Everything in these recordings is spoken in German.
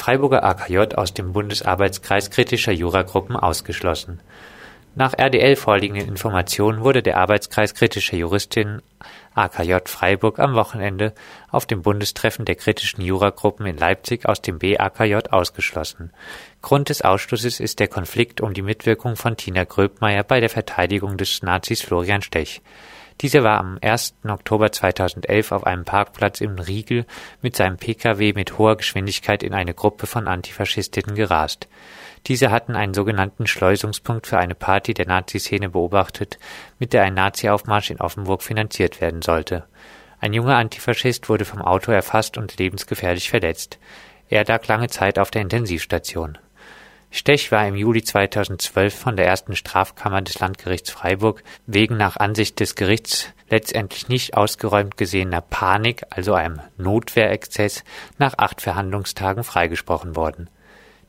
Freiburger AKJ aus dem Bundesarbeitskreis kritischer Juragruppen ausgeschlossen. Nach RDL vorliegenden Informationen wurde der Arbeitskreis kritischer Juristinnen AKJ Freiburg am Wochenende auf dem Bundestreffen der kritischen Juragruppen in Leipzig aus dem BAKJ ausgeschlossen. Grund des Ausschlusses ist der Konflikt um die Mitwirkung von Tina Gröbmeier bei der Verteidigung des Nazis Florian Stech. Diese war am 1. Oktober 2011 auf einem Parkplatz in Riegel mit seinem Pkw mit hoher Geschwindigkeit in eine Gruppe von Antifaschistinnen gerast. Diese hatten einen sogenannten Schleusungspunkt für eine Party der Nazi-Szene beobachtet, mit der ein Nazi-Aufmarsch in Offenburg finanziert werden sollte. Ein junger Antifaschist wurde vom Auto erfasst und lebensgefährlich verletzt. Er lag lange Zeit auf der Intensivstation. Stech war im Juli 2012 von der ersten Strafkammer des Landgerichts Freiburg wegen nach Ansicht des Gerichts letztendlich nicht ausgeräumt gesehener Panik, also einem Notwehrexzess, nach acht Verhandlungstagen freigesprochen worden.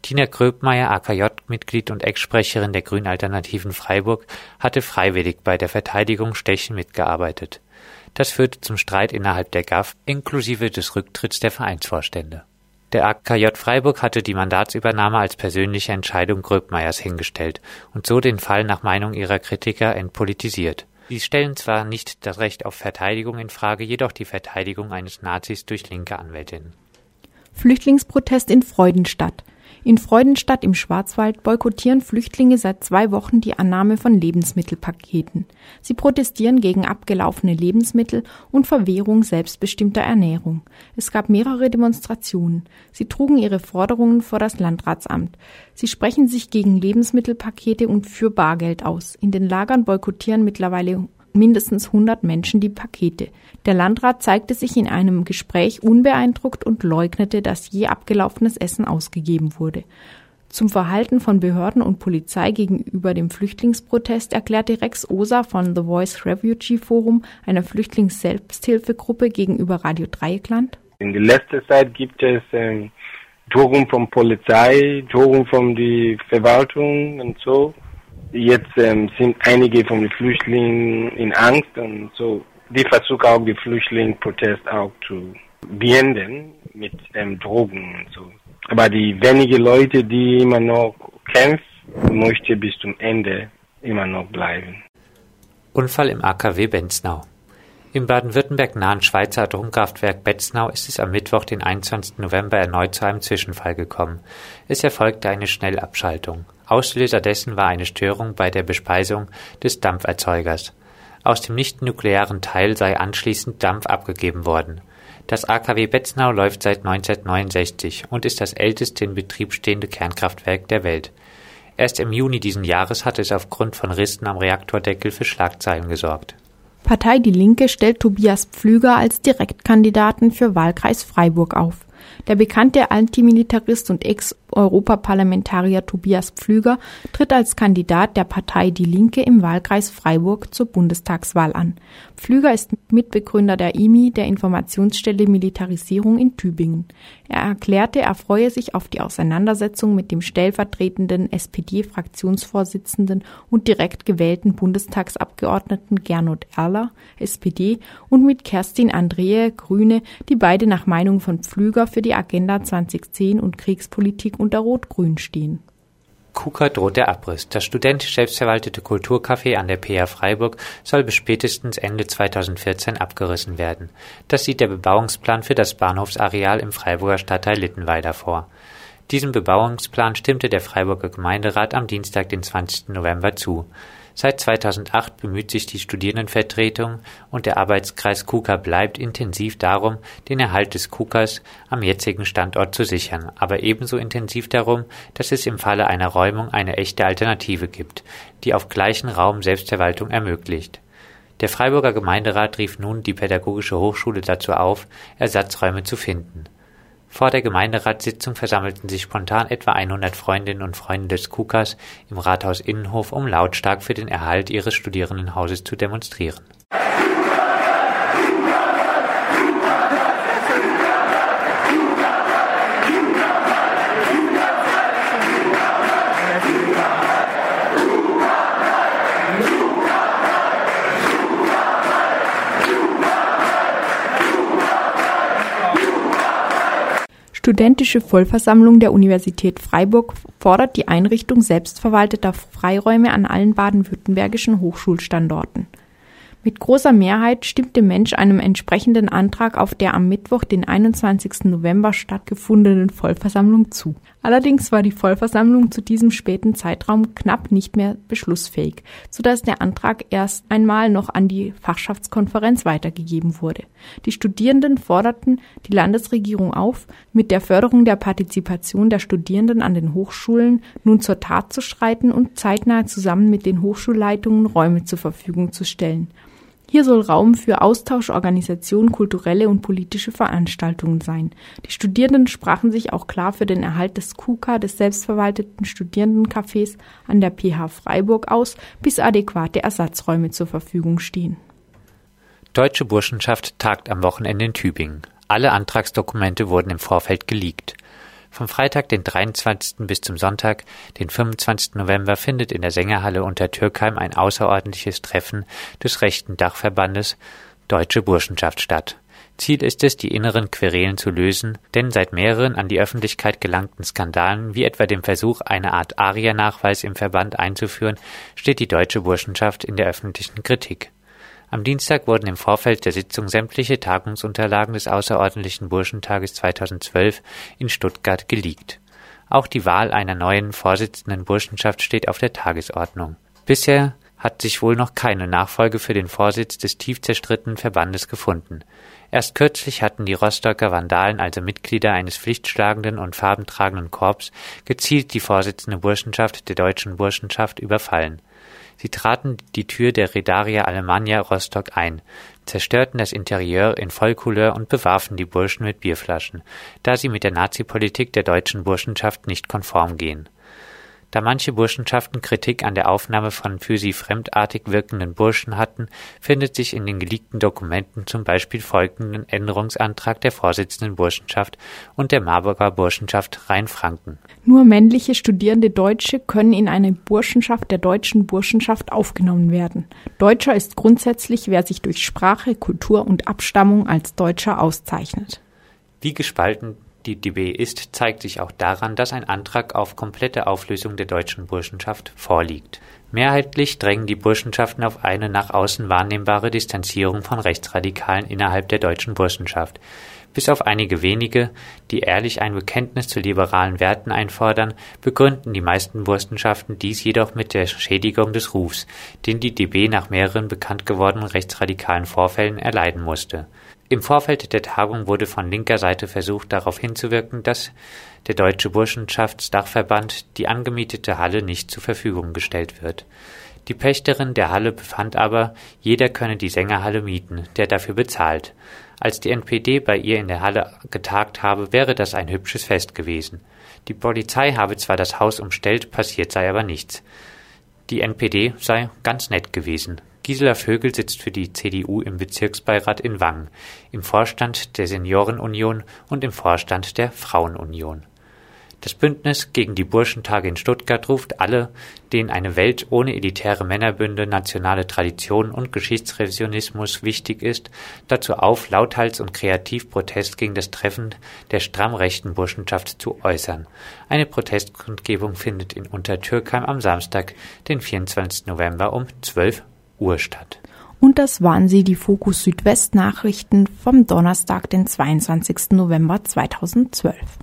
Tina Gröbmeier, AKJ-Mitglied und Ex-Sprecherin der Grünen Alternativen Freiburg, hatte freiwillig bei der Verteidigung Stechen mitgearbeitet. Das führte zum Streit innerhalb der GAF inklusive des Rücktritts der Vereinsvorstände. Der AKJ Freiburg hatte die Mandatsübernahme als persönliche Entscheidung Gröbmeiers hingestellt und so den Fall nach Meinung ihrer Kritiker entpolitisiert. Sie stellen zwar nicht das Recht auf Verteidigung in Frage, jedoch die Verteidigung eines Nazis durch linke Anwältinnen. Flüchtlingsprotest in Freudenstadt. In Freudenstadt im Schwarzwald boykottieren Flüchtlinge seit zwei Wochen die Annahme von Lebensmittelpaketen. Sie protestieren gegen abgelaufene Lebensmittel und Verwehrung selbstbestimmter Ernährung. Es gab mehrere Demonstrationen. Sie trugen ihre Forderungen vor das Landratsamt. Sie sprechen sich gegen Lebensmittelpakete und für Bargeld aus. In den Lagern boykottieren mittlerweile mindestens 100 Menschen die Pakete. Der Landrat zeigte sich in einem Gespräch unbeeindruckt und leugnete, dass je abgelaufenes Essen ausgegeben wurde. Zum Verhalten von Behörden und Polizei gegenüber dem Flüchtlingsprotest erklärte Rex Osa von The Voice Refugee Forum, einer Flüchtlingsselbsthilfegruppe gegenüber Radio Dreieckland. In der letzten Zeit gibt es ähm, Drohungen von Polizei, Drohungen von der Verwaltung und so. Jetzt ähm, sind einige von den Flüchtlingen in Angst und so. Die versuchen auch die Flüchtlingsprotest auch zu beenden mit ähm, Drogen und so. Aber die wenigen Leute, die immer noch kämpfen, möchten bis zum Ende immer noch bleiben. Unfall im AKW Benznau. Im Baden-Württemberg nahen Schweizer Atomkraftwerk Betznau ist es am Mittwoch, den 21. November, erneut zu einem Zwischenfall gekommen. Es erfolgte eine Schnellabschaltung. Auslöser dessen war eine Störung bei der Bespeisung des Dampferzeugers. Aus dem nicht-nuklearen Teil sei anschließend Dampf abgegeben worden. Das AKW Betznau läuft seit 1969 und ist das älteste in Betrieb stehende Kernkraftwerk der Welt. Erst im Juni diesen Jahres hatte es aufgrund von Rissen am Reaktordeckel für Schlagzeilen gesorgt. Partei Die Linke stellt Tobias Pflüger als Direktkandidaten für Wahlkreis Freiburg auf. Der bekannte Antimilitarist und Ex-Europaparlamentarier Tobias Pflüger tritt als Kandidat der Partei Die Linke im Wahlkreis Freiburg zur Bundestagswahl an. Pflüger ist Mitbegründer der IMI, der Informationsstelle Militarisierung in Tübingen. Er erklärte, er freue sich auf die Auseinandersetzung mit dem stellvertretenden SPD-Fraktionsvorsitzenden und direkt gewählten Bundestagsabgeordneten Gernot Erler, SPD, und mit Kerstin Andrehe, Grüne, die beide nach Meinung von Pflüger für die Agenda 2010 und Kriegspolitik unter Rot-Grün stehen. KUKA droht der Abriss. Das studentisch selbstverwaltete Kulturcafé an der PA Freiburg soll bis spätestens Ende 2014 abgerissen werden. Das sieht der Bebauungsplan für das Bahnhofsareal im Freiburger Stadtteil Littenweiler vor. Diesem Bebauungsplan stimmte der Freiburger Gemeinderat am Dienstag, den 20. November zu. Seit 2008 bemüht sich die Studierendenvertretung und der Arbeitskreis KUKA bleibt intensiv darum, den Erhalt des KUKAs am jetzigen Standort zu sichern, aber ebenso intensiv darum, dass es im Falle einer Räumung eine echte Alternative gibt, die auf gleichen Raum Selbstverwaltung ermöglicht. Der Freiburger Gemeinderat rief nun die Pädagogische Hochschule dazu auf, Ersatzräume zu finden. Vor der Gemeinderatssitzung versammelten sich spontan etwa 100 Freundinnen und Freunde des KUKAs im Rathaus Innenhof, um lautstark für den Erhalt ihres Studierendenhauses zu demonstrieren Studentische Vollversammlung der Universität Freiburg fordert die Einrichtung selbstverwalteter Freiräume an allen baden-württembergischen Hochschulstandorten. Mit großer Mehrheit stimmte Mensch einem entsprechenden Antrag auf der am Mittwoch, den 21. November stattgefundenen Vollversammlung zu. Allerdings war die Vollversammlung zu diesem späten Zeitraum knapp nicht mehr beschlussfähig, so dass der Antrag erst einmal noch an die Fachschaftskonferenz weitergegeben wurde. Die Studierenden forderten die Landesregierung auf, mit der Förderung der Partizipation der Studierenden an den Hochschulen nun zur Tat zu schreiten und zeitnah zusammen mit den Hochschulleitungen Räume zur Verfügung zu stellen. Hier soll Raum für Austausch, Organisation, kulturelle und politische Veranstaltungen sein. Die Studierenden sprachen sich auch klar für den Erhalt des KUKA, des selbstverwalteten Studierendencafés an der PH Freiburg aus, bis adäquate Ersatzräume zur Verfügung stehen. Deutsche Burschenschaft tagt am Wochenende in Tübingen. Alle Antragsdokumente wurden im Vorfeld geleakt. Vom Freitag, den 23. bis zum Sonntag, den 25. November, findet in der Sängerhalle unter Türkheim ein außerordentliches Treffen des rechten Dachverbandes Deutsche Burschenschaft statt. Ziel ist es, die inneren Querelen zu lösen, denn seit mehreren an die Öffentlichkeit gelangten Skandalen, wie etwa dem Versuch, eine Art Aria-Nachweis im Verband einzuführen, steht die deutsche Burschenschaft in der öffentlichen Kritik. Am Dienstag wurden im Vorfeld der Sitzung sämtliche Tagungsunterlagen des außerordentlichen Burschentages 2012 in Stuttgart geleakt. Auch die Wahl einer neuen Vorsitzenden Burschenschaft steht auf der Tagesordnung. Bisher hat sich wohl noch keine Nachfolge für den Vorsitz des tief zerstrittenen Verbandes gefunden. Erst kürzlich hatten die Rostocker Vandalen, also Mitglieder eines pflichtschlagenden und farbentragenden Korps, gezielt die Vorsitzende Burschenschaft der deutschen Burschenschaft überfallen. Sie traten die Tür der Redaria Alemannia Rostock ein, zerstörten das Interieur in Vollcouleur und bewarfen die Burschen mit Bierflaschen, da sie mit der Nazipolitik der deutschen Burschenschaft nicht konform gehen da manche Burschenschaften Kritik an der Aufnahme von für sie fremdartig wirkenden Burschen hatten, findet sich in den geleakten Dokumenten zum Beispiel folgenden Änderungsantrag der Vorsitzenden Burschenschaft und der Marburger Burschenschaft Rheinfranken. Nur männliche studierende Deutsche können in eine Burschenschaft der deutschen Burschenschaft aufgenommen werden. Deutscher ist grundsätzlich, wer sich durch Sprache, Kultur und Abstammung als Deutscher auszeichnet. Wie gespalten die DB ist, zeigt sich auch daran, dass ein Antrag auf komplette Auflösung der deutschen Burschenschaft vorliegt. Mehrheitlich drängen die Burschenschaften auf eine nach außen wahrnehmbare Distanzierung von Rechtsradikalen innerhalb der deutschen Burschenschaft. Bis auf einige wenige, die ehrlich ein Bekenntnis zu liberalen Werten einfordern, begründen die meisten Burschenschaften dies jedoch mit der Schädigung des Rufs, den die DB nach mehreren bekannt gewordenen rechtsradikalen Vorfällen erleiden musste. Im Vorfeld der Tagung wurde von linker Seite versucht, darauf hinzuwirken, dass der Deutsche Burschenschaftsdachverband die angemietete Halle nicht zur Verfügung gestellt wird. Die Pächterin der Halle befand aber, jeder könne die Sängerhalle mieten, der dafür bezahlt. Als die NPD bei ihr in der Halle getagt habe, wäre das ein hübsches Fest gewesen. Die Polizei habe zwar das Haus umstellt, passiert sei aber nichts. Die NPD sei ganz nett gewesen. Gisela Vögel sitzt für die CDU im Bezirksbeirat in Wangen, im Vorstand der Seniorenunion und im Vorstand der Frauenunion. Das Bündnis gegen die Burschentage in Stuttgart ruft alle, denen eine Welt ohne elitäre Männerbünde, nationale Tradition und Geschichtsrevisionismus wichtig ist, dazu auf, lauthals und kreativ Protest gegen das Treffen der stramm rechten Burschenschaft zu äußern. Eine Protestkundgebung findet in Untertürkheim am Samstag, den 24. November um 12 Uhr statt. Und das waren sie, die Fokus Südwest Nachrichten vom Donnerstag, den 22. November 2012.